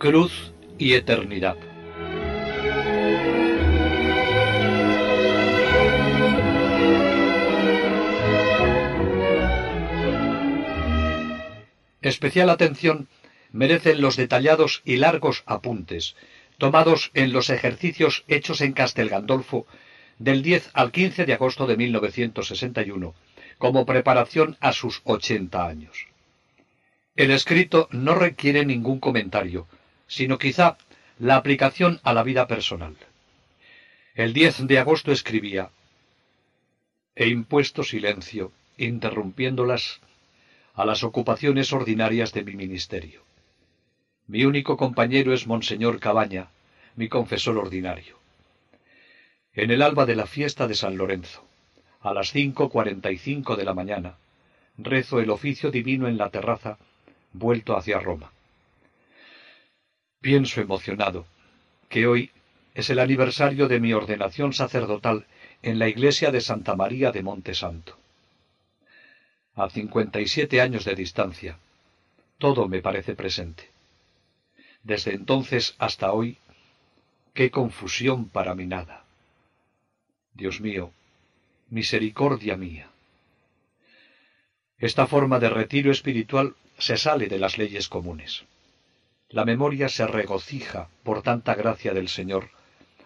Cruz y eternidad. Especial atención merecen los detallados y largos apuntes tomados en los ejercicios hechos en Castel Gandolfo del 10 al 15 de agosto de 1961 como preparación a sus 80 años. El escrito no requiere ningún comentario, sino quizá la aplicación a la vida personal. El 10 de agosto escribía He impuesto silencio, interrumpiéndolas a las ocupaciones ordinarias de mi ministerio. Mi único compañero es Monseñor Cabaña, mi confesor ordinario. En el alba de la fiesta de San Lorenzo, a las cinco cuarenta y cinco de la mañana, rezo el oficio divino en la terraza, vuelto hacia Roma. Pienso emocionado que hoy es el aniversario de mi ordenación sacerdotal en la iglesia de Santa María de Monte Santo. A cincuenta y siete años de distancia, todo me parece presente. Desde entonces hasta hoy, qué confusión para mi nada. Dios mío, misericordia mía. Esta forma de retiro espiritual se sale de las leyes comunes. La memoria se regocija por tanta gracia del Señor,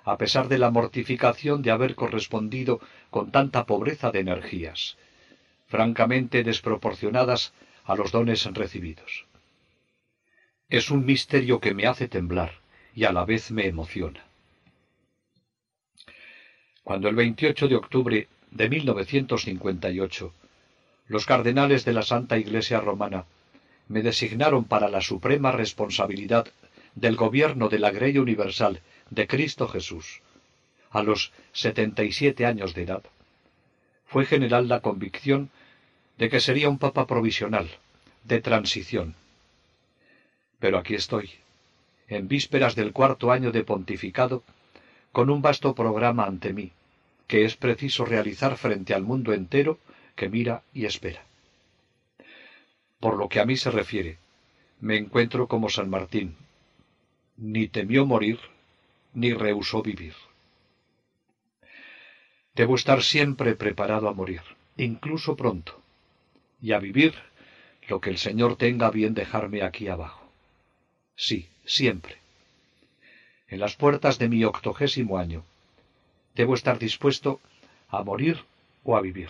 a pesar de la mortificación de haber correspondido con tanta pobreza de energías, francamente desproporcionadas a los dones recibidos. Es un misterio que me hace temblar y a la vez me emociona. Cuando el 28 de octubre de 1958 los cardenales de la Santa Iglesia Romana me designaron para la suprema responsabilidad del gobierno de la Grey Universal de Cristo Jesús, a los setenta y siete años de edad, fue general la convicción de que sería un papa provisional, de transición, pero aquí estoy, en vísperas del cuarto año de pontificado, con un vasto programa ante mí, que es preciso realizar frente al mundo entero que mira y espera. Por lo que a mí se refiere, me encuentro como San Martín, ni temió morir, ni rehusó vivir. Debo estar siempre preparado a morir, incluso pronto, y a vivir lo que el Señor tenga bien dejarme aquí abajo. Sí, siempre. En las puertas de mi octogésimo año, debo estar dispuesto a morir o a vivir.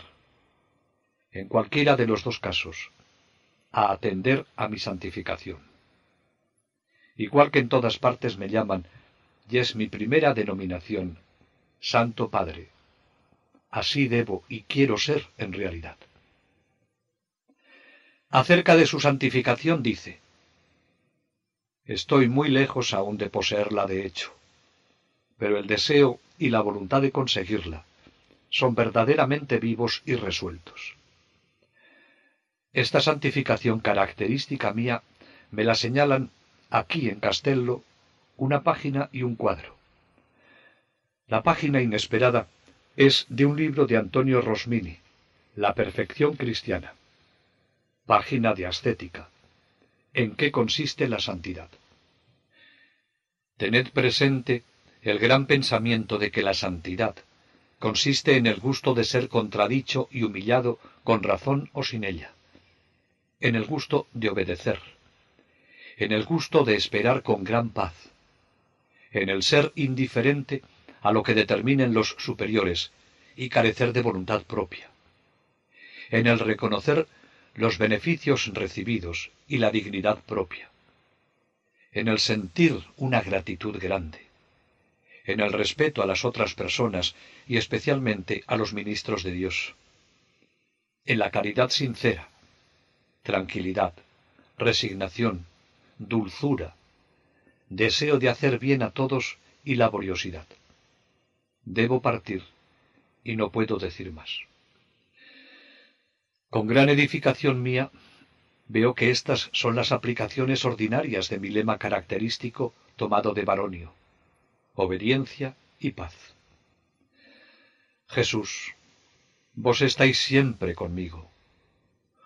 En cualquiera de los dos casos, a atender a mi santificación. Igual que en todas partes me llaman, y es mi primera denominación, Santo Padre. Así debo y quiero ser en realidad. Acerca de su santificación dice, Estoy muy lejos aún de poseerla de hecho, pero el deseo y la voluntad de conseguirla son verdaderamente vivos y resueltos. Esta santificación característica mía me la señalan aquí en Castello una página y un cuadro. La página inesperada es de un libro de Antonio Rosmini, La perfección cristiana. Página de ascética en qué consiste la santidad. Tened presente el gran pensamiento de que la santidad consiste en el gusto de ser contradicho y humillado con razón o sin ella, en el gusto de obedecer, en el gusto de esperar con gran paz, en el ser indiferente a lo que determinen los superiores y carecer de voluntad propia, en el reconocer los beneficios recibidos y la dignidad propia, en el sentir una gratitud grande, en el respeto a las otras personas y especialmente a los ministros de Dios, en la caridad sincera, tranquilidad, resignación, dulzura, deseo de hacer bien a todos y laboriosidad. Debo partir y no puedo decir más. Con gran edificación mía, veo que estas son las aplicaciones ordinarias de mi lema característico tomado de Baronio obediencia y paz. Jesús, vos estáis siempre conmigo.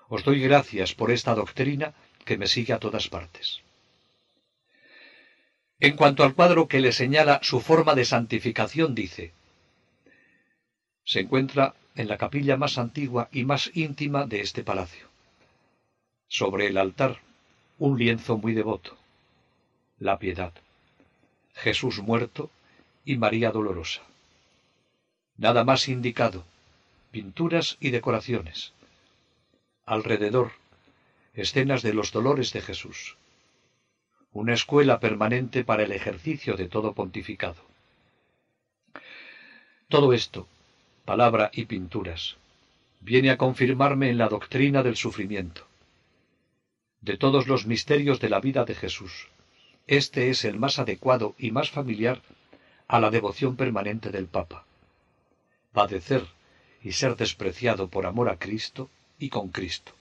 Os doy gracias por esta doctrina que me sigue a todas partes. En cuanto al cuadro que le señala su forma de santificación, dice, se encuentra en la capilla más antigua y más íntima de este palacio. Sobre el altar, un lienzo muy devoto, la piedad. Jesús muerto y María Dolorosa. Nada más indicado, pinturas y decoraciones. Alrededor, escenas de los dolores de Jesús. Una escuela permanente para el ejercicio de todo pontificado. Todo esto, palabra y pinturas, viene a confirmarme en la doctrina del sufrimiento. De todos los misterios de la vida de Jesús, este es el más adecuado y más familiar a la devoción permanente del Papa. Padecer y ser despreciado por amor a Cristo y con Cristo.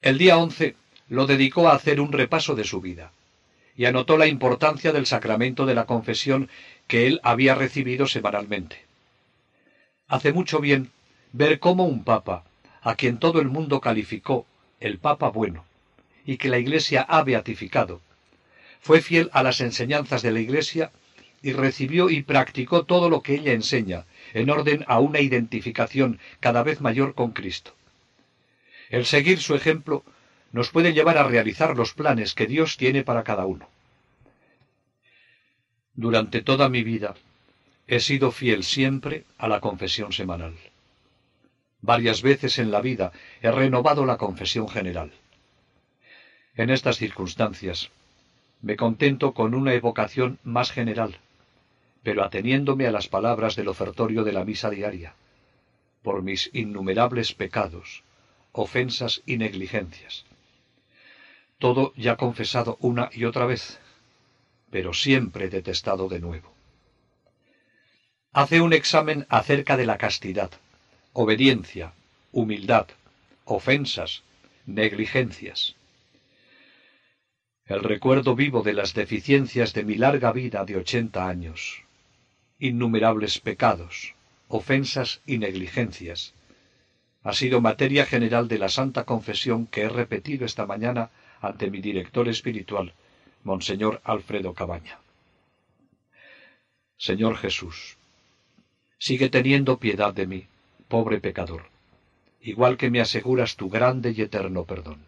El día once lo dedicó a hacer un repaso de su vida y anotó la importancia del sacramento de la confesión que él había recibido semanalmente. Hace mucho bien ver cómo un papa, a quien todo el mundo calificó el papa bueno, y que la Iglesia ha beatificado. Fue fiel a las enseñanzas de la Iglesia y recibió y practicó todo lo que ella enseña, en orden a una identificación cada vez mayor con Cristo. El seguir su ejemplo nos puede llevar a realizar los planes que Dios tiene para cada uno. Durante toda mi vida he sido fiel siempre a la confesión semanal. Varias veces en la vida he renovado la confesión general. En estas circunstancias, me contento con una evocación más general, pero ateniéndome a las palabras del ofertorio de la misa diaria, por mis innumerables pecados, ofensas y negligencias. Todo ya confesado una y otra vez, pero siempre detestado de nuevo. Hace un examen acerca de la castidad, obediencia, humildad, ofensas, negligencias el recuerdo vivo de las deficiencias de mi larga vida de ochenta años, innumerables pecados, ofensas y negligencias, ha sido materia general de la Santa Confesión que he repetido esta mañana ante mi director espiritual, Monseñor Alfredo Cabaña. Señor Jesús, sigue teniendo piedad de mí, pobre pecador, igual que me aseguras tu grande y eterno perdón.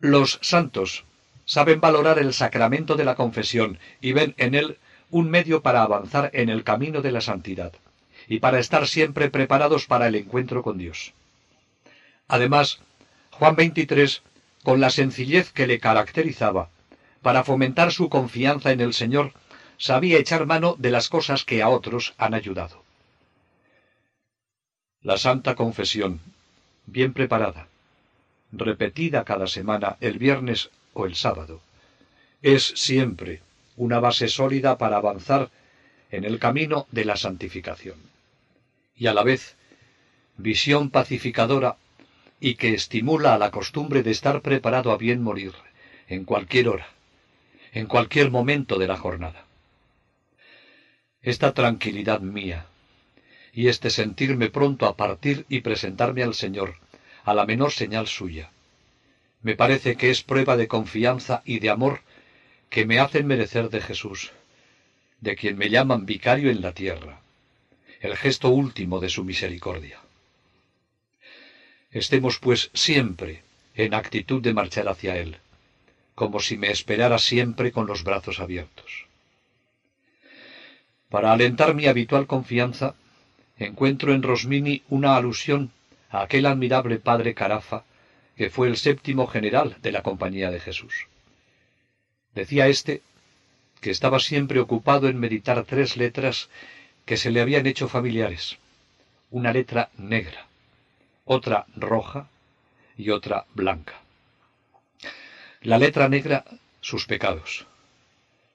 Los santos saben valorar el sacramento de la confesión y ven en él un medio para avanzar en el camino de la santidad y para estar siempre preparados para el encuentro con Dios. Además, Juan XXIII, con la sencillez que le caracterizaba, para fomentar su confianza en el Señor, sabía echar mano de las cosas que a otros han ayudado. La Santa Confesión, bien preparada, repetida cada semana el viernes o el sábado, es siempre una base sólida para avanzar en el camino de la santificación. Y a la vez, visión pacificadora y que estimula a la costumbre de estar preparado a bien morir en cualquier hora, en cualquier momento de la jornada. Esta tranquilidad mía y este sentirme pronto a partir y presentarme al Señor a la menor señal suya. Me parece que es prueba de confianza y de amor que me hacen merecer de Jesús, de quien me llaman vicario en la tierra, el gesto último de su misericordia. Estemos, pues, siempre en actitud de marchar hacia Él, como si me esperara siempre con los brazos abiertos. Para alentar mi habitual confianza, encuentro en Rosmini una alusión a aquel admirable padre Carafa, que fue el séptimo general de la Compañía de Jesús. Decía éste que estaba siempre ocupado en meditar tres letras que se le habían hecho familiares. Una letra negra, otra roja y otra blanca. La letra negra, sus pecados.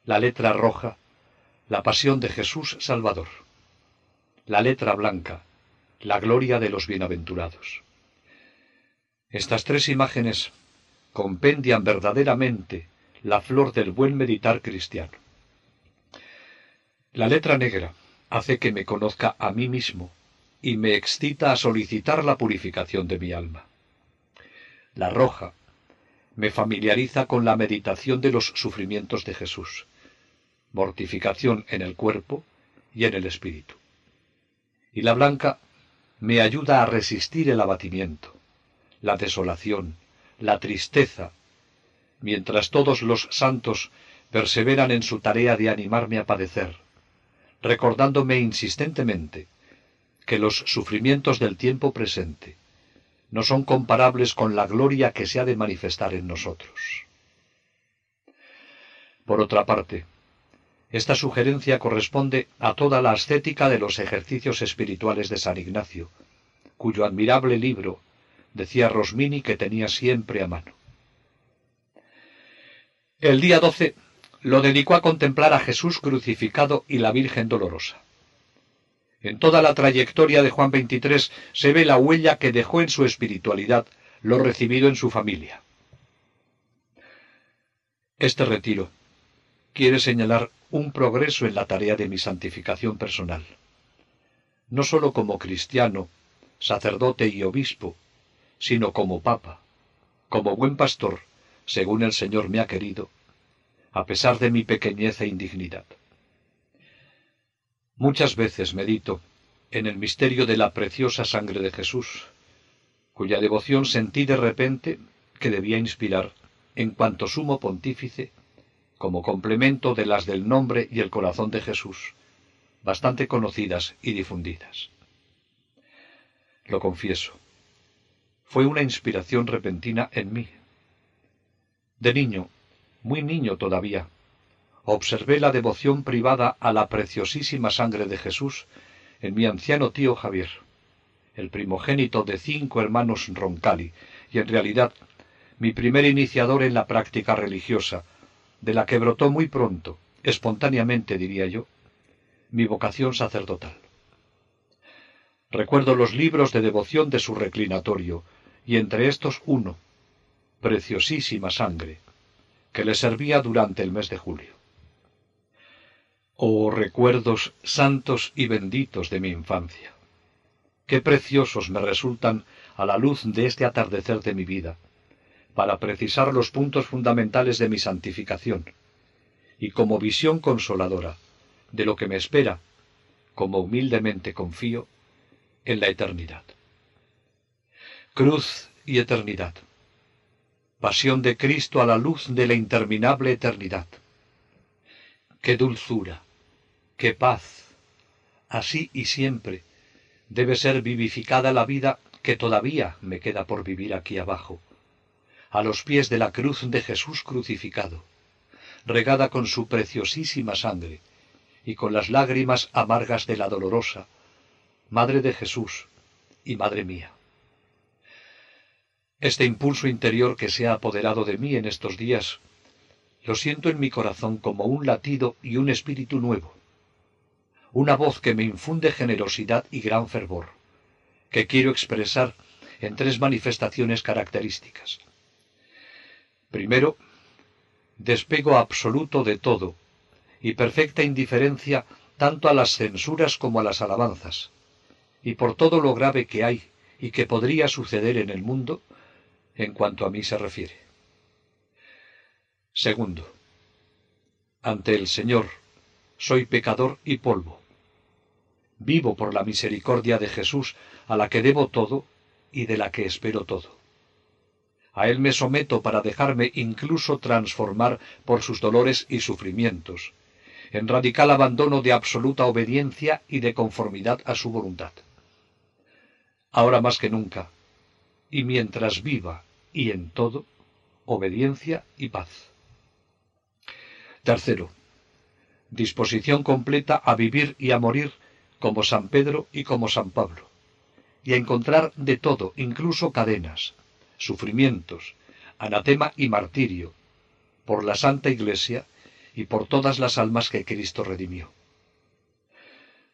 La letra roja, la pasión de Jesús Salvador. La letra blanca, la gloria de los bienaventurados. Estas tres imágenes compendian verdaderamente la flor del buen meditar cristiano. La letra negra hace que me conozca a mí mismo y me excita a solicitar la purificación de mi alma. La roja me familiariza con la meditación de los sufrimientos de Jesús, mortificación en el cuerpo y en el espíritu. Y la blanca me ayuda a resistir el abatimiento, la desolación, la tristeza, mientras todos los santos perseveran en su tarea de animarme a padecer, recordándome insistentemente que los sufrimientos del tiempo presente no son comparables con la gloria que se ha de manifestar en nosotros. Por otra parte, esta sugerencia corresponde a toda la ascética de los ejercicios espirituales de San Ignacio, cuyo admirable libro decía Rosmini que tenía siempre a mano. El día 12 lo dedicó a contemplar a Jesús crucificado y la Virgen dolorosa. En toda la trayectoria de Juan XXIII se ve la huella que dejó en su espiritualidad lo recibido en su familia. Este retiro quiere señalar un progreso en la tarea de mi santificación personal, no sólo como cristiano, sacerdote y obispo, sino como papa, como buen pastor, según el Señor me ha querido, a pesar de mi pequeñez e indignidad. Muchas veces medito en el misterio de la preciosa sangre de Jesús, cuya devoción sentí de repente que debía inspirar en cuanto sumo pontífice, como complemento de las del nombre y el corazón de Jesús, bastante conocidas y difundidas. Lo confieso, fue una inspiración repentina en mí. De niño, muy niño todavía, observé la devoción privada a la preciosísima sangre de Jesús en mi anciano tío Javier, el primogénito de cinco hermanos Roncali, y en realidad mi primer iniciador en la práctica religiosa, de la que brotó muy pronto, espontáneamente diría yo, mi vocación sacerdotal. Recuerdo los libros de devoción de su reclinatorio, y entre estos uno, Preciosísima Sangre, que le servía durante el mes de julio. Oh recuerdos santos y benditos de mi infancia. Qué preciosos me resultan a la luz de este atardecer de mi vida, para precisar los puntos fundamentales de mi santificación, y como visión consoladora de lo que me espera, como humildemente confío, en la eternidad. Cruz y eternidad. Pasión de Cristo a la luz de la interminable eternidad. Qué dulzura, qué paz. Así y siempre debe ser vivificada la vida que todavía me queda por vivir aquí abajo, a los pies de la cruz de Jesús crucificado, regada con su preciosísima sangre y con las lágrimas amargas de la dolorosa, Madre de Jesús y Madre mía. Este impulso interior que se ha apoderado de mí en estos días, lo siento en mi corazón como un latido y un espíritu nuevo. Una voz que me infunde generosidad y gran fervor, que quiero expresar en tres manifestaciones características. Primero, despego absoluto de todo y perfecta indiferencia tanto a las censuras como a las alabanzas, y por todo lo grave que hay y que podría suceder en el mundo en cuanto a mí se refiere. Segundo, ante el Señor soy pecador y polvo vivo por la misericordia de Jesús, a la que debo todo y de la que espero todo. A Él me someto para dejarme incluso transformar por sus dolores y sufrimientos, en radical abandono de absoluta obediencia y de conformidad a su voluntad. Ahora más que nunca, y mientras viva y en todo, obediencia y paz. Tercero, disposición completa a vivir y a morir como San Pedro y como San Pablo, y a encontrar de todo, incluso cadenas, sufrimientos, anatema y martirio, por la Santa Iglesia y por todas las almas que Cristo redimió.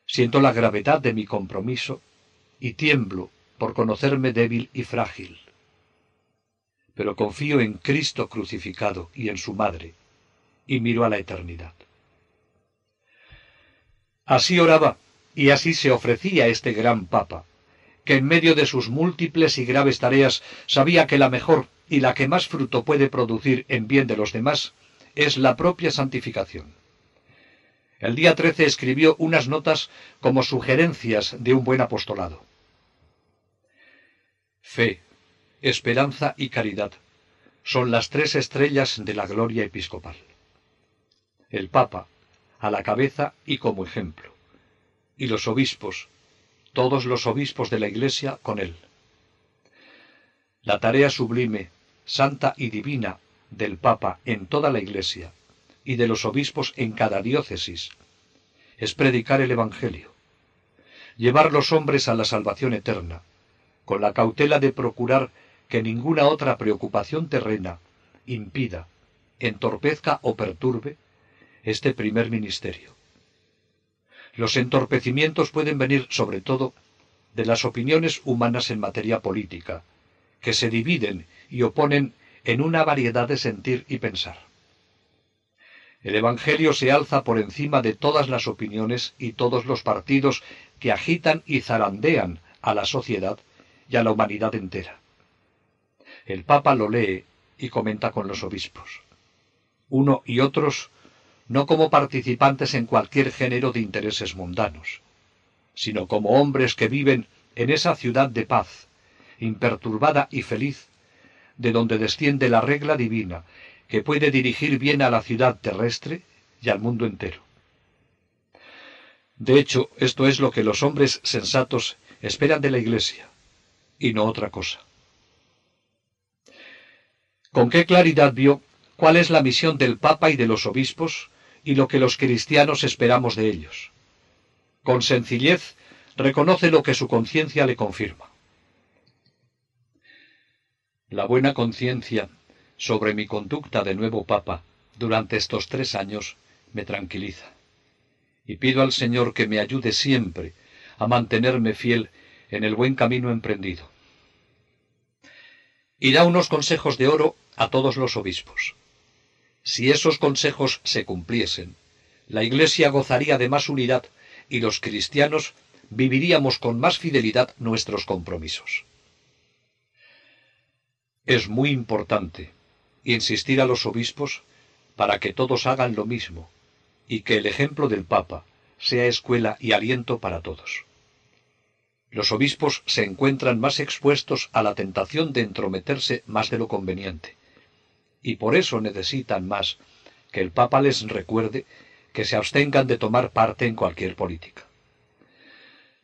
Siento la gravedad de mi compromiso y tiemblo por conocerme débil y frágil. Pero confío en Cristo crucificado y en su Madre, y miro a la eternidad. Así oraba y así se ofrecía este gran Papa, que en medio de sus múltiples y graves tareas sabía que la mejor y la que más fruto puede producir en bien de los demás es la propia santificación. El día 13 escribió unas notas como sugerencias de un buen apostolado. Fe, esperanza y caridad son las tres estrellas de la gloria episcopal. El Papa, a la cabeza y como ejemplo, y los obispos, todos los obispos de la Iglesia con él. La tarea sublime, santa y divina del Papa en toda la Iglesia y de los obispos en cada diócesis es predicar el Evangelio, llevar los hombres a la salvación eterna, con la cautela de procurar que ninguna otra preocupación terrena impida, entorpezca o perturbe este primer ministerio. Los entorpecimientos pueden venir sobre todo de las opiniones humanas en materia política, que se dividen y oponen en una variedad de sentir y pensar. El Evangelio se alza por encima de todas las opiniones y todos los partidos que agitan y zarandean a la sociedad y a la humanidad entera. El Papa lo lee y comenta con los obispos. Uno y otros no como participantes en cualquier género de intereses mundanos, sino como hombres que viven en esa ciudad de paz, imperturbada y feliz, de donde desciende la regla divina que puede dirigir bien a la ciudad terrestre y al mundo entero. De hecho, esto es lo que los hombres sensatos esperan de la Iglesia, y no otra cosa. ¿Con qué claridad vio cuál es la misión del Papa y de los obispos y lo que los cristianos esperamos de ellos. Con sencillez reconoce lo que su conciencia le confirma. La buena conciencia sobre mi conducta de nuevo Papa durante estos tres años me tranquiliza. Y pido al Señor que me ayude siempre a mantenerme fiel en el buen camino emprendido. Y da unos consejos de oro a todos los obispos. Si esos consejos se cumpliesen, la Iglesia gozaría de más unidad y los cristianos viviríamos con más fidelidad nuestros compromisos. Es muy importante insistir a los obispos para que todos hagan lo mismo y que el ejemplo del Papa sea escuela y aliento para todos. Los obispos se encuentran más expuestos a la tentación de entrometerse más de lo conveniente y por eso necesitan más que el Papa les recuerde que se abstengan de tomar parte en cualquier política.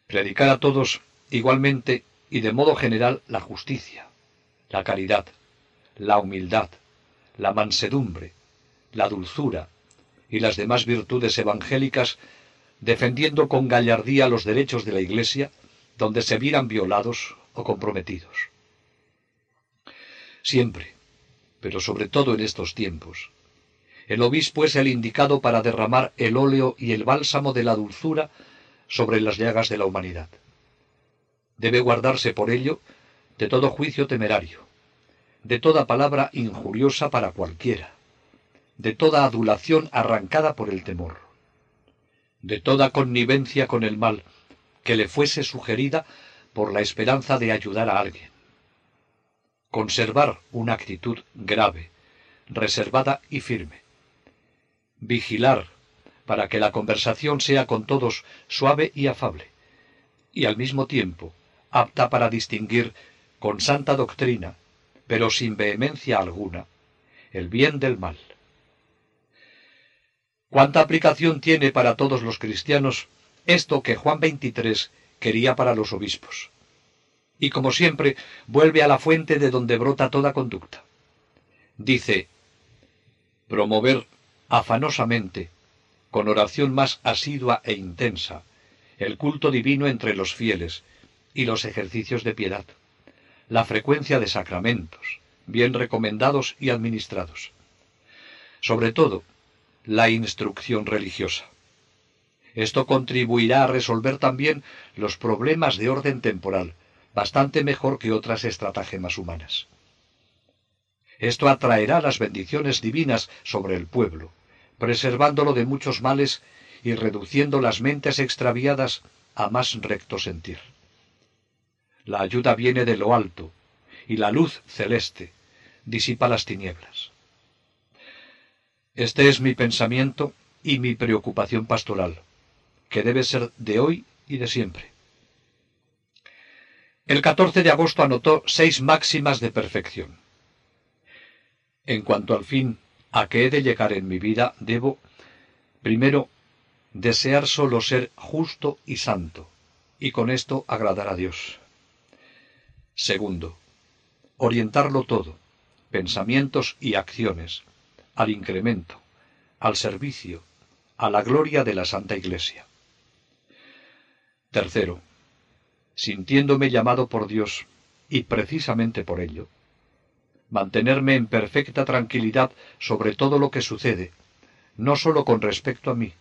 Predicar a todos igualmente y de modo general la justicia, la caridad, la humildad, la mansedumbre, la dulzura y las demás virtudes evangélicas, defendiendo con gallardía los derechos de la Iglesia donde se vieran violados o comprometidos. Siempre, pero sobre todo en estos tiempos. El obispo es el indicado para derramar el óleo y el bálsamo de la dulzura sobre las llagas de la humanidad. Debe guardarse por ello de todo juicio temerario, de toda palabra injuriosa para cualquiera, de toda adulación arrancada por el temor, de toda connivencia con el mal que le fuese sugerida por la esperanza de ayudar a alguien conservar una actitud grave, reservada y firme. Vigilar para que la conversación sea con todos suave y afable, y al mismo tiempo apta para distinguir con santa doctrina, pero sin vehemencia alguna, el bien del mal. ¿Cuánta aplicación tiene para todos los cristianos esto que Juan XXIII quería para los obispos? y como siempre vuelve a la fuente de donde brota toda conducta. Dice, promover afanosamente, con oración más asidua e intensa, el culto divino entre los fieles y los ejercicios de piedad, la frecuencia de sacramentos, bien recomendados y administrados. Sobre todo, la instrucción religiosa. Esto contribuirá a resolver también los problemas de orden temporal, bastante mejor que otras estratagemas humanas. Esto atraerá las bendiciones divinas sobre el pueblo, preservándolo de muchos males y reduciendo las mentes extraviadas a más recto sentir. La ayuda viene de lo alto, y la luz celeste disipa las tinieblas. Este es mi pensamiento y mi preocupación pastoral, que debe ser de hoy y de siempre. El 14 de agosto anotó seis máximas de perfección. En cuanto al fin a que he de llegar en mi vida, debo, primero, desear solo ser justo y santo, y con esto agradar a Dios. Segundo, orientarlo todo, pensamientos y acciones, al incremento, al servicio, a la gloria de la Santa Iglesia. Tercero, sintiéndome llamado por Dios, y precisamente por ello, mantenerme en perfecta tranquilidad sobre todo lo que sucede, no sólo con respecto a mí,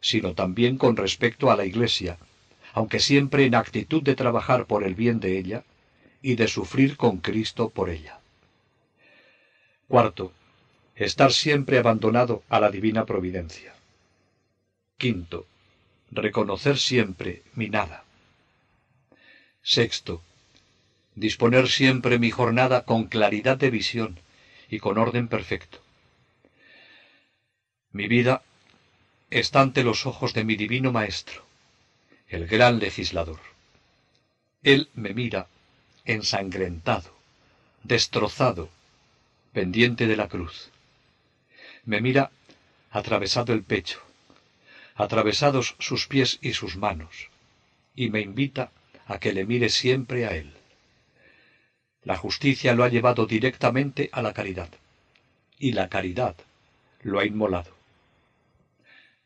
sino también con respecto a la Iglesia, aunque siempre en actitud de trabajar por el bien de ella y de sufrir con Cristo por ella. Cuarto, estar siempre abandonado a la divina providencia. Quinto, reconocer siempre mi nada. Sexto, disponer siempre mi jornada con claridad de visión y con orden perfecto. Mi vida está ante los ojos de mi divino Maestro, el gran legislador. Él me mira ensangrentado, destrozado, pendiente de la cruz. Me mira atravesado el pecho, atravesados sus pies y sus manos, y me invita a que le mire siempre a él. La justicia lo ha llevado directamente a la caridad, y la caridad lo ha inmolado.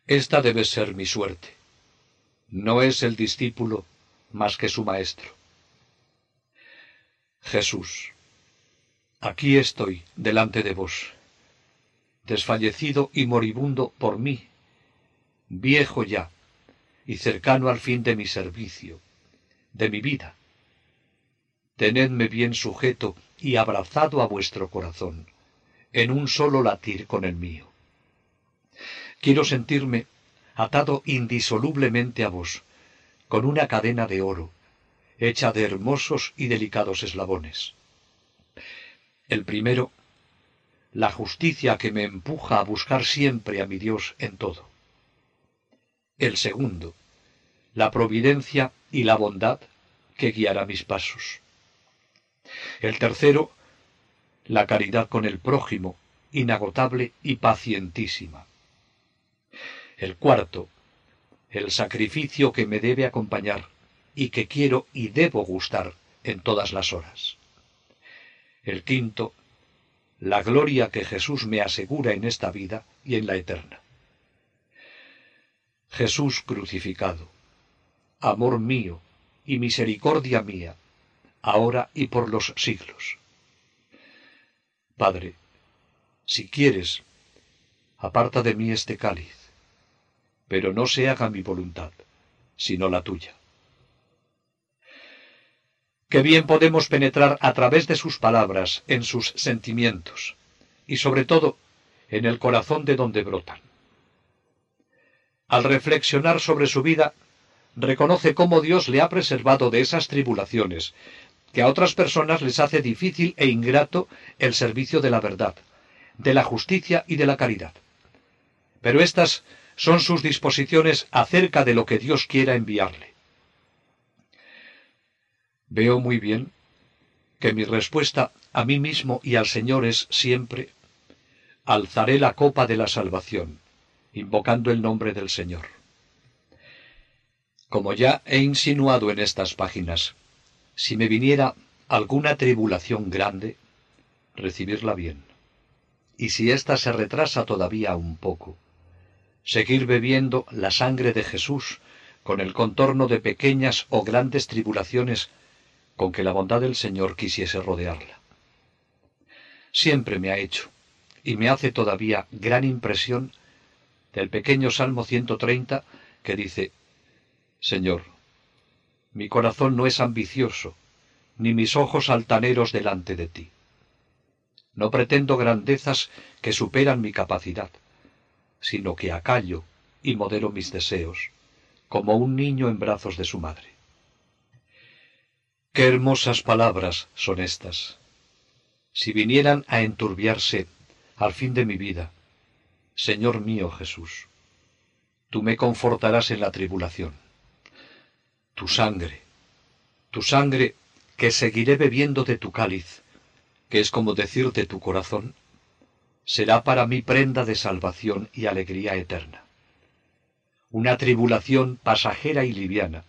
Esta debe ser mi suerte. No es el discípulo más que su maestro. Jesús, aquí estoy delante de vos, desfallecido y moribundo por mí, viejo ya y cercano al fin de mi servicio, de mi vida tenedme bien sujeto y abrazado a vuestro corazón, en un solo latir con el mío. Quiero sentirme atado indisolublemente a vos, con una cadena de oro, hecha de hermosos y delicados eslabones. El primero, la justicia que me empuja a buscar siempre a mi Dios en todo. El segundo, la providencia y la bondad que guiará mis pasos. El tercero, la caridad con el prójimo, inagotable y pacientísima. El cuarto, el sacrificio que me debe acompañar y que quiero y debo gustar en todas las horas. El quinto, la gloria que Jesús me asegura en esta vida y en la eterna. Jesús crucificado, amor mío y misericordia mía, ahora y por los siglos. Padre, si quieres, aparta de mí este cáliz, pero no se haga mi voluntad, sino la tuya. Qué bien podemos penetrar a través de sus palabras en sus sentimientos y sobre todo en el corazón de donde brotan. Al reflexionar sobre su vida, reconoce cómo Dios le ha preservado de esas tribulaciones que a otras personas les hace difícil e ingrato el servicio de la verdad, de la justicia y de la caridad. Pero estas son sus disposiciones acerca de lo que Dios quiera enviarle. Veo muy bien que mi respuesta a mí mismo y al Señor es siempre alzaré la copa de la salvación, invocando el nombre del Señor. Como ya he insinuado en estas páginas, si me viniera alguna tribulación grande, recibirla bien. Y si ésta se retrasa todavía un poco, seguir bebiendo la sangre de Jesús con el contorno de pequeñas o grandes tribulaciones con que la bondad del Señor quisiese rodearla. Siempre me ha hecho, y me hace todavía gran impresión, del pequeño Salmo 130 que dice, Señor, mi corazón no es ambicioso, ni mis ojos altaneros delante de ti. No pretendo grandezas que superan mi capacidad, sino que acallo y modero mis deseos, como un niño en brazos de su madre. Qué hermosas palabras son estas. Si vinieran a enturbiarse al fin de mi vida, Señor mío Jesús, tú me confortarás en la tribulación. Tu sangre, tu sangre que seguiré bebiendo de tu cáliz, que es como decir de tu corazón, será para mí prenda de salvación y alegría eterna. Una tribulación pasajera y liviana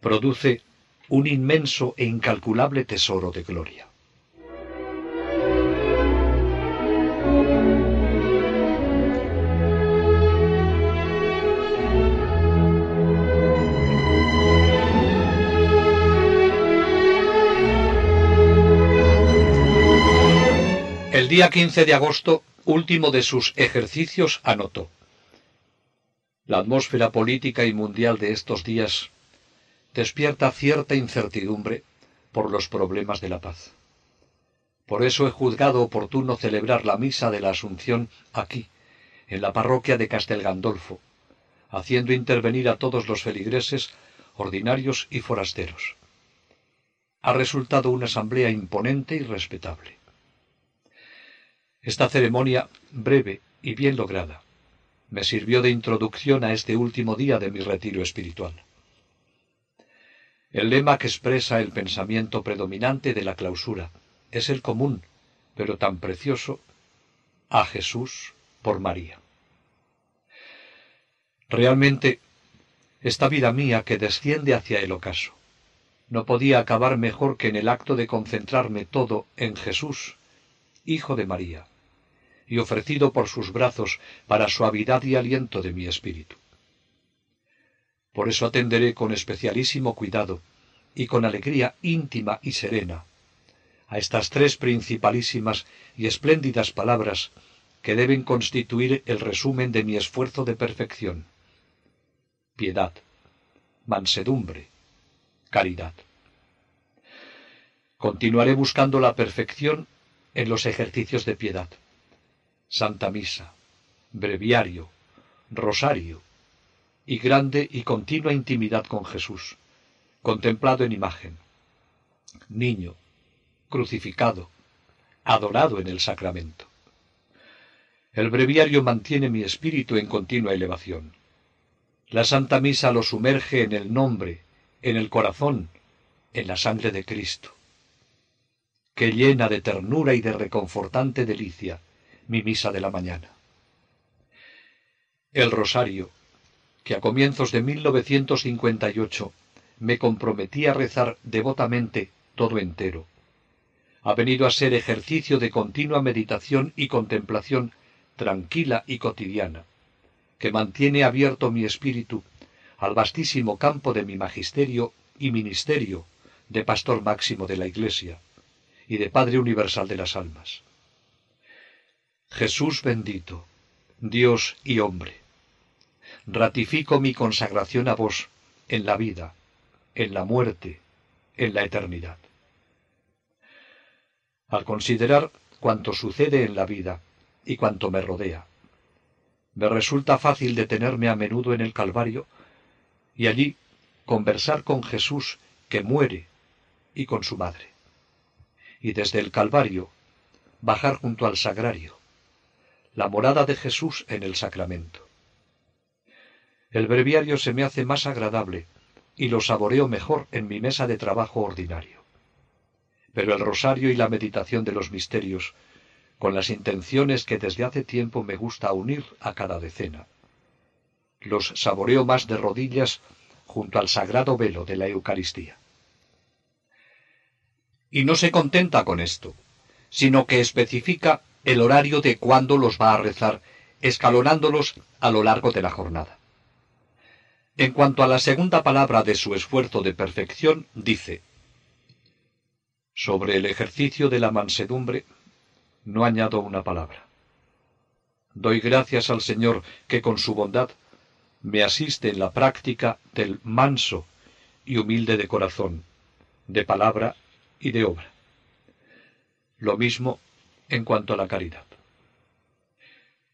produce un inmenso e incalculable tesoro de gloria. El día 15 de agosto, último de sus ejercicios, anotó. La atmósfera política y mundial de estos días despierta cierta incertidumbre por los problemas de la paz. Por eso he juzgado oportuno celebrar la misa de la Asunción aquí, en la parroquia de Castel Gandolfo, haciendo intervenir a todos los feligreses, ordinarios y forasteros. Ha resultado una asamblea imponente y respetable. Esta ceremonia, breve y bien lograda, me sirvió de introducción a este último día de mi retiro espiritual. El lema que expresa el pensamiento predominante de la clausura es el común, pero tan precioso, a Jesús por María. Realmente, esta vida mía que desciende hacia el ocaso, no podía acabar mejor que en el acto de concentrarme todo en Jesús, Hijo de María, y ofrecido por sus brazos para suavidad y aliento de mi espíritu. Por eso atenderé con especialísimo cuidado y con alegría íntima y serena a estas tres principalísimas y espléndidas palabras que deben constituir el resumen de mi esfuerzo de perfección. Piedad, mansedumbre, caridad. Continuaré buscando la perfección en los ejercicios de piedad. Santa Misa, breviario, rosario y grande y continua intimidad con Jesús, contemplado en imagen. Niño, crucificado, adorado en el sacramento. El breviario mantiene mi espíritu en continua elevación. La Santa Misa lo sumerge en el nombre, en el corazón, en la sangre de Cristo. que llena de ternura y de reconfortante delicia mi misa de la mañana. El rosario, que a comienzos de 1958 me comprometí a rezar devotamente todo entero, ha venido a ser ejercicio de continua meditación y contemplación tranquila y cotidiana, que mantiene abierto mi espíritu al vastísimo campo de mi magisterio y ministerio de pastor máximo de la Iglesia y de Padre Universal de las Almas. Jesús bendito, Dios y hombre, ratifico mi consagración a vos en la vida, en la muerte, en la eternidad. Al considerar cuanto sucede en la vida y cuanto me rodea, me resulta fácil detenerme a menudo en el Calvario y allí conversar con Jesús que muere y con su madre. Y desde el Calvario bajar junto al sagrario la morada de Jesús en el sacramento. El breviario se me hace más agradable y lo saboreo mejor en mi mesa de trabajo ordinario. Pero el rosario y la meditación de los misterios, con las intenciones que desde hace tiempo me gusta unir a cada decena, los saboreo más de rodillas junto al sagrado velo de la Eucaristía. Y no se contenta con esto, sino que especifica el horario de cuándo los va a rezar escalonándolos a lo largo de la jornada. En cuanto a la segunda palabra de su esfuerzo de perfección, dice, sobre el ejercicio de la mansedumbre, no añado una palabra. Doy gracias al Señor que con su bondad me asiste en la práctica del manso y humilde de corazón, de palabra y de obra. Lo mismo en cuanto a la caridad.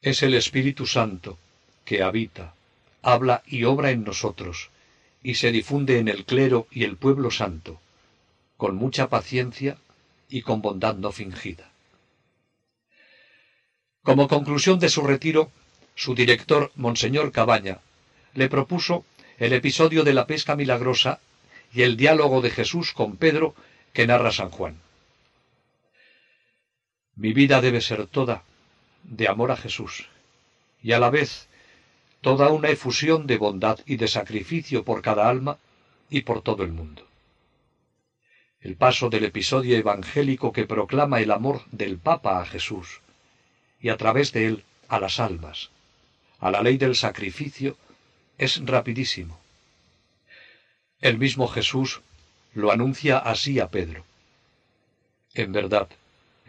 Es el Espíritu Santo que habita, habla y obra en nosotros, y se difunde en el clero y el pueblo santo, con mucha paciencia y con bondad no fingida. Como conclusión de su retiro, su director, Monseñor Cabaña, le propuso el episodio de la pesca milagrosa y el diálogo de Jesús con Pedro que narra San Juan. Mi vida debe ser toda de amor a Jesús y a la vez toda una efusión de bondad y de sacrificio por cada alma y por todo el mundo. El paso del episodio evangélico que proclama el amor del Papa a Jesús y a través de él a las almas, a la ley del sacrificio, es rapidísimo. El mismo Jesús lo anuncia así a Pedro. En verdad,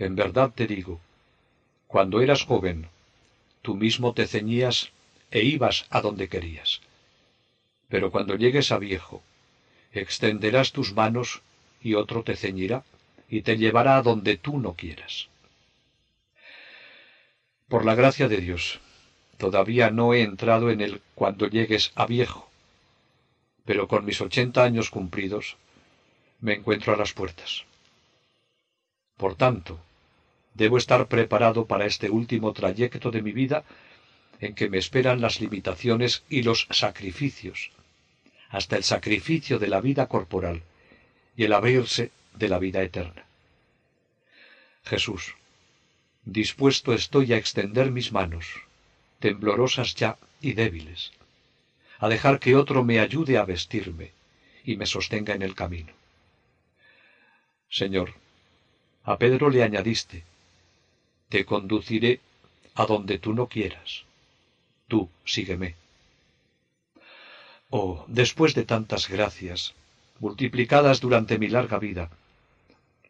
en verdad te digo, cuando eras joven, tú mismo te ceñías e ibas a donde querías. Pero cuando llegues a viejo, extenderás tus manos y otro te ceñirá y te llevará a donde tú no quieras. Por la gracia de Dios, todavía no he entrado en el cuando llegues a viejo, pero con mis ochenta años cumplidos me encuentro a las puertas. Por tanto, debo estar preparado para este último trayecto de mi vida en que me esperan las limitaciones y los sacrificios, hasta el sacrificio de la vida corporal y el abrirse de la vida eterna. Jesús, dispuesto estoy a extender mis manos, temblorosas ya y débiles, a dejar que otro me ayude a vestirme y me sostenga en el camino. Señor, a Pedro le añadiste, te conduciré a donde tú no quieras. Tú sígueme. Oh, después de tantas gracias, multiplicadas durante mi larga vida,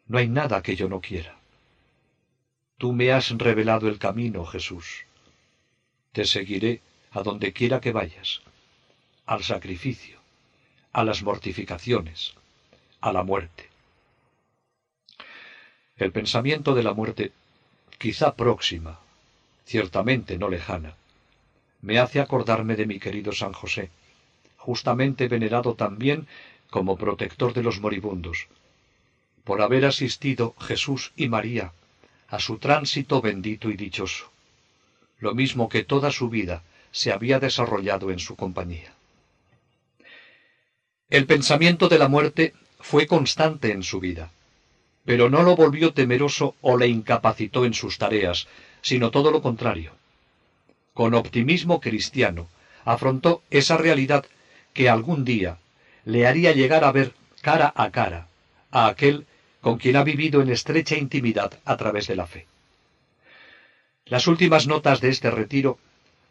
no hay nada que yo no quiera. Tú me has revelado el camino, Jesús. Te seguiré a donde quiera que vayas, al sacrificio, a las mortificaciones, a la muerte. El pensamiento de la muerte, quizá próxima, ciertamente no lejana, me hace acordarme de mi querido San José, justamente venerado también como protector de los moribundos, por haber asistido Jesús y María a su tránsito bendito y dichoso, lo mismo que toda su vida se había desarrollado en su compañía. El pensamiento de la muerte fue constante en su vida, pero no lo volvió temeroso o le incapacitó en sus tareas, sino todo lo contrario. Con optimismo cristiano, afrontó esa realidad que algún día le haría llegar a ver cara a cara a aquel con quien ha vivido en estrecha intimidad a través de la fe. Las últimas notas de este retiro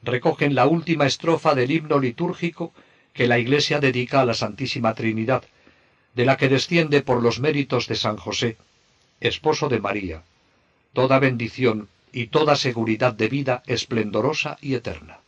recogen la última estrofa del himno litúrgico que la Iglesia dedica a la Santísima Trinidad, de la que desciende por los méritos de San José, esposo de María, toda bendición y toda seguridad de vida esplendorosa y eterna.